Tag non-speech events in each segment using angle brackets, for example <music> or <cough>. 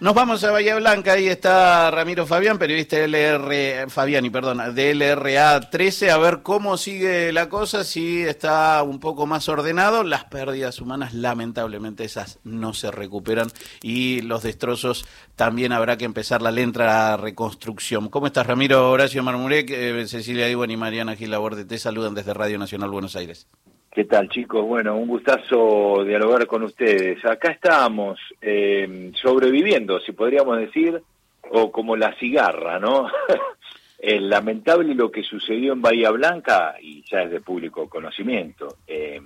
Nos vamos a Bahía Blanca, ahí está Ramiro Fabián, periodista LR, Fabiani, de LRA 13, a ver cómo sigue la cosa, si está un poco más ordenado, las pérdidas humanas lamentablemente esas no se recuperan y los destrozos también habrá que empezar la lenta reconstrucción. ¿Cómo estás Ramiro? Horacio Marmurek, eh, Cecilia Diwan y Mariana Gilaborde te saludan desde Radio Nacional Buenos Aires. ¿Qué tal, chicos? Bueno, un gustazo dialogar con ustedes. Acá estamos eh, sobreviviendo, si podríamos decir, o como la cigarra, ¿no? <laughs> Es lamentable lo que sucedió en Bahía Blanca, y ya es de público conocimiento. Eh,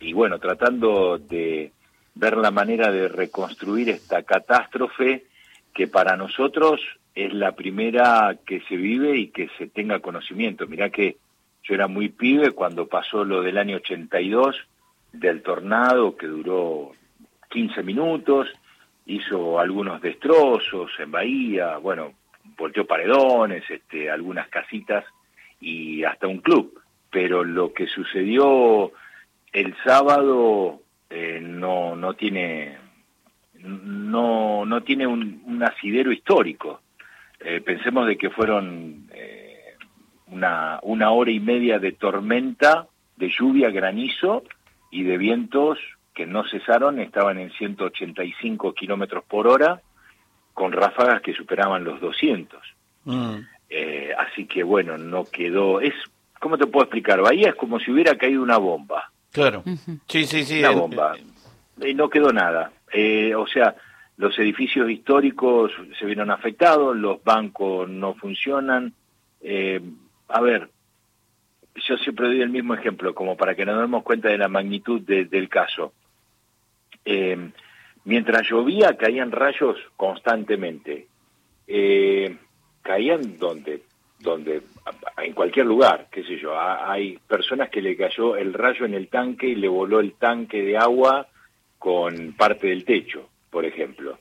y bueno, tratando de ver la manera de reconstruir esta catástrofe que para nosotros es la primera que se vive y que se tenga conocimiento. Mirá que yo era muy pibe cuando pasó lo del año 82, del tornado que duró 15 minutos, hizo algunos destrozos en Bahía, bueno, volteó paredones, este, algunas casitas y hasta un club. Pero lo que sucedió el sábado eh, no, no tiene no, no tiene un, asidero histórico. Eh, pensemos de que fueron eh, una, una hora y media de tormenta, de lluvia, granizo y de vientos que no cesaron, estaban en 185 kilómetros por hora, con ráfagas que superaban los 200. Mm. Eh, así que bueno, no quedó. Es, ¿Cómo te puedo explicar? Bahía es como si hubiera caído una bomba. Claro. Sí, sí, sí. Una bomba. Y no quedó nada. Eh, o sea, los edificios históricos se vieron afectados, los bancos no funcionan. A ver, yo siempre doy el mismo ejemplo, como para que nos demos cuenta de la magnitud del caso. Eh, mientras llovía, caían rayos constantemente. Eh, caían donde, donde, en cualquier lugar, qué sé yo. Hay personas que le cayó el rayo en el tanque y le voló el tanque de agua con parte del techo, por ejemplo.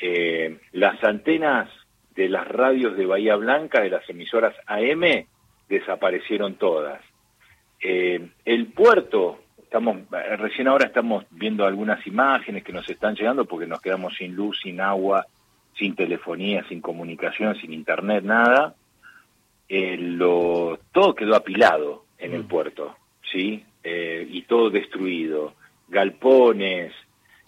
Eh, las antenas de las radios de Bahía Blanca, de las emisoras AM, desaparecieron todas. Eh, el puerto, estamos recién ahora estamos viendo algunas imágenes que nos están llegando porque nos quedamos sin luz, sin agua, sin telefonía, sin comunicación, sin internet, nada. Eh, lo, todo quedó apilado en el mm. puerto, ¿sí? Eh, y todo destruido. Galpones,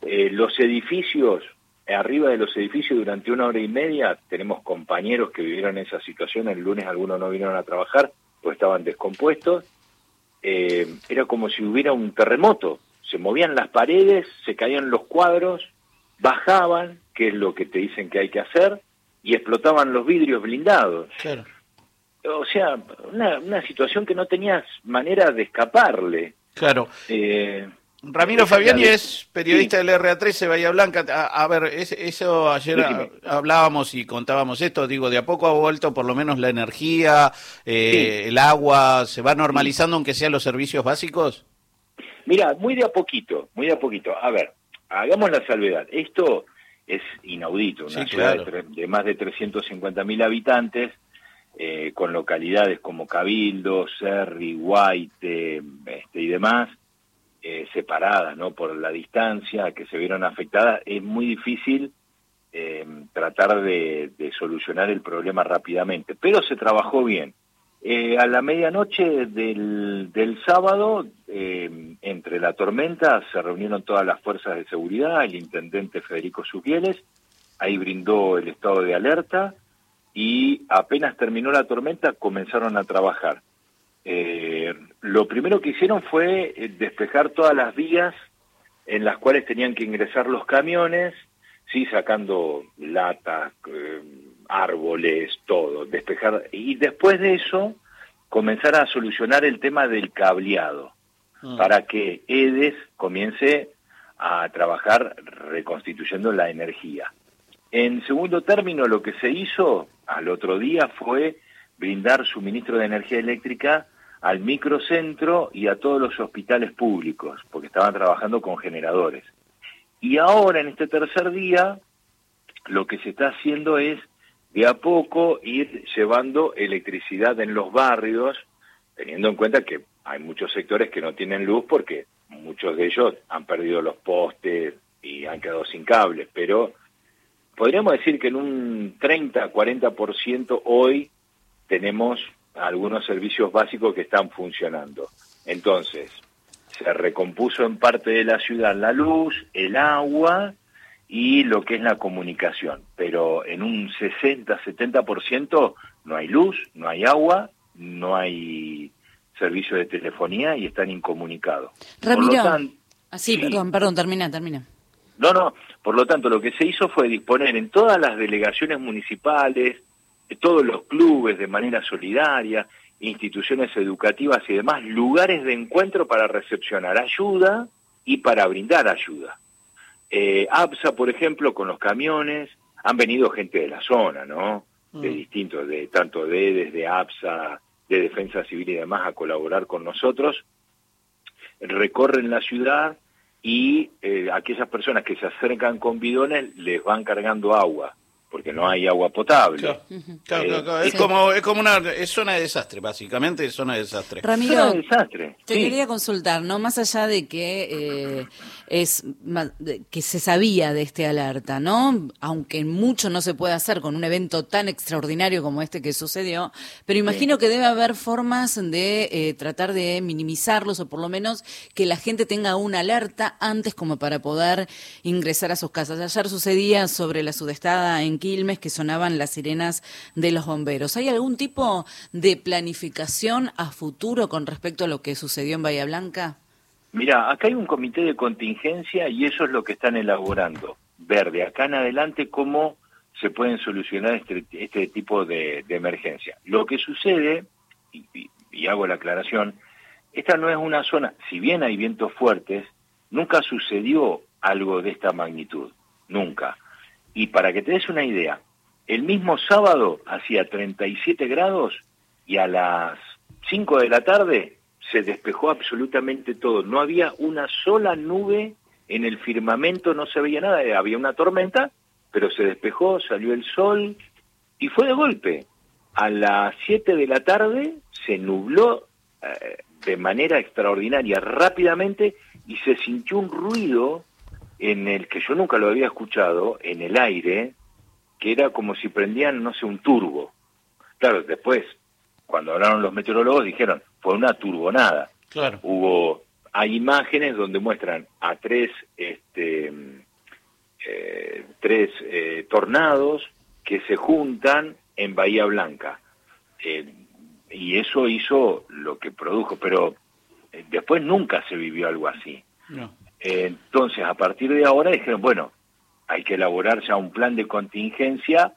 los edificios, arriba de los edificios durante una hora y media tenemos compañeros que vivieron esa situación, el lunes algunos no vinieron a trabajar, pues estaban descompuestos, eh, era como si hubiera un terremoto, se movían las paredes, se caían los cuadros, bajaban, que es lo que te dicen que hay que hacer, y explotaban los vidrios blindados. O sea, una, una situación que no tenías manera de escaparle. Claro. Eh, Ramiro Fabiani es periodista del RA13 Bahía Blanca. A, ver, eso ayer hablábamos y contábamos esto. Digo, de a poco ha vuelto por lo menos la energía, eh, el agua, ¿se va normalizando aunque sean los servicios básicos? Mira, muy de a poquito, muy de a poquito. A ver, hagamos la salvedad. Esto es inaudito, una ciudad de, más de 350 mil habitantes, eh, con localidades como Cabildo, Serri, Guaite este, y demás eh, separadas ¿no? por la distancia que se vieron afectadas, es muy difícil eh, tratar de, solucionar el problema rápidamente, pero se trabajó bien. Eh, a la medianoche del, sábado, entre la tormenta, se reunieron todas las fuerzas de seguridad, el intendente Federico Subieles, ahí brindó el estado de alerta y apenas terminó la tormenta comenzaron a trabajar. Lo primero que hicieron fue eh, despejar todas las vías en las cuales tenían que ingresar los camiones, sí, sacando latas, eh, árboles, todo, despejar. Y después de eso, comenzar a solucionar el tema del cableado, ah. para que EDES comience a trabajar reconstituyendo la energía. En segundo término, lo que se hizo al otro día fue brindar suministro de energía eléctrica al microcentro y a todos los hospitales públicos, porque estaban trabajando con generadores. Y ahora, en este tercer día, lo que se está haciendo es, de a poco, ir llevando electricidad en los barrios, teniendo en cuenta que hay muchos sectores que no tienen luz porque muchos de ellos han perdido los postes y han quedado sin cables, pero podríamos decir que en un 30-40% hoy tenemos algunos servicios básicos que están funcionando. Entonces, se recompuso en parte de la ciudad la luz, el agua y lo que es la comunicación, pero en un 60-70% no hay luz, no hay agua, no hay servicio de telefonía y están incomunicados. Ramiro, ah, sí, perdón, perdón, termina, termina. No, no, por lo tanto lo que se hizo fue disponer en todas las delegaciones municipales, todos los clubes de manera solidaria, instituciones educativas y demás, lugares de encuentro para recepcionar ayuda y para brindar ayuda. Eh, APSA, por ejemplo, con los camiones, han venido gente de la zona, ¿no? De mm. distintos, de tanto de desde APSA, de Defensa Civil y demás, a colaborar con nosotros. Recorren la ciudad y eh, aquellas personas que se acercan con bidones les van cargando agua porque no hay agua potable. Claro, claro, eh, Es, como, es como una es zona de desastre, básicamente es zona de desastre. Ramiro, desastre. te quería consultar, ¿no? Más allá de que eh, es que se sabía de este alerta, ¿no? Aunque mucho no se puede hacer con un evento tan extraordinario como este que sucedió, pero imagino que debe haber formas de eh, tratar de minimizarlos o por lo menos que la gente tenga una alerta antes como para poder ingresar a sus casas. Ayer sucedía sobre la sudestada en Quilmes que sonaban las sirenas de los bomberos. ¿Hay algún tipo de planificación a futuro con respecto a lo que sucedió en Bahía Blanca? Mira, acá hay un comité de contingencia y eso es lo que están elaborando. Ver de acá en adelante cómo se pueden solucionar este, este tipo de, emergencia. Lo que sucede, y, y hago la aclaración, esta no es una zona, si bien hay vientos fuertes, nunca sucedió algo de esta magnitud, nunca. Y para que te des una idea, el mismo sábado hacía 37 grados y a las 5 de la tarde se despejó absolutamente todo. No había una sola nube en el firmamento, no se veía nada. Había una tormenta, pero se despejó, salió el sol y fue de golpe. A las 7 de la tarde se nubló eh, de manera extraordinaria, rápidamente, y se sintió un ruido en el que yo nunca lo había escuchado, en el aire, que era como si prendían, no sé, un turbo. Claro, después, cuando hablaron los meteorólogos, dijeron, fue una turbonada. Claro. Hubo, hay imágenes donde muestran a tres, este, eh, tres eh, tornados que se juntan en Bahía Blanca. Eh, y eso hizo lo que produjo, pero después nunca se vivió algo así. No. Entonces, a partir de ahora dijeron, bueno, hay que elaborar ya un plan de contingencia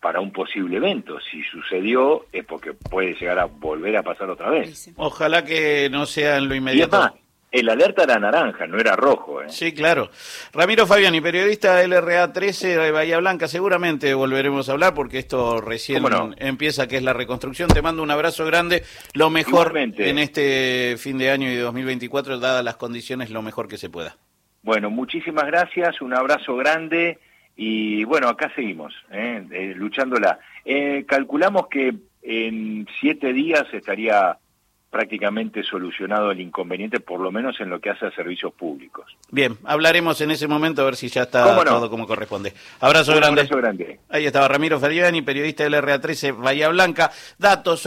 para un posible evento. Si sucedió es porque puede llegar a volver a pasar otra vez. Ojalá que no sea en lo inmediato. El alerta era naranja, no era rojo. ¿eh? Sí, claro. Ramiro Fabiani, periodista LRA 13 de Bahía Blanca, seguramente volveremos a hablar porque esto recién empieza, que es la reconstrucción. Te mando un abrazo grande, lo mejor en este fin de año y de 2024, dadas las condiciones, lo mejor que se pueda. Bueno, muchísimas gracias, un abrazo grande y bueno, acá seguimos, ¿eh? Eh, luchándola. Eh, calculamos que en siete días estaría prácticamente solucionado el inconveniente, por lo menos en lo que hace a servicios públicos. Bien, hablaremos en ese momento a ver si ya está todo como corresponde. Abrazo grande. Abrazo grande. Ahí estaba Ramiro Feriani, periodista del RA13 Bahía Blanca. Datos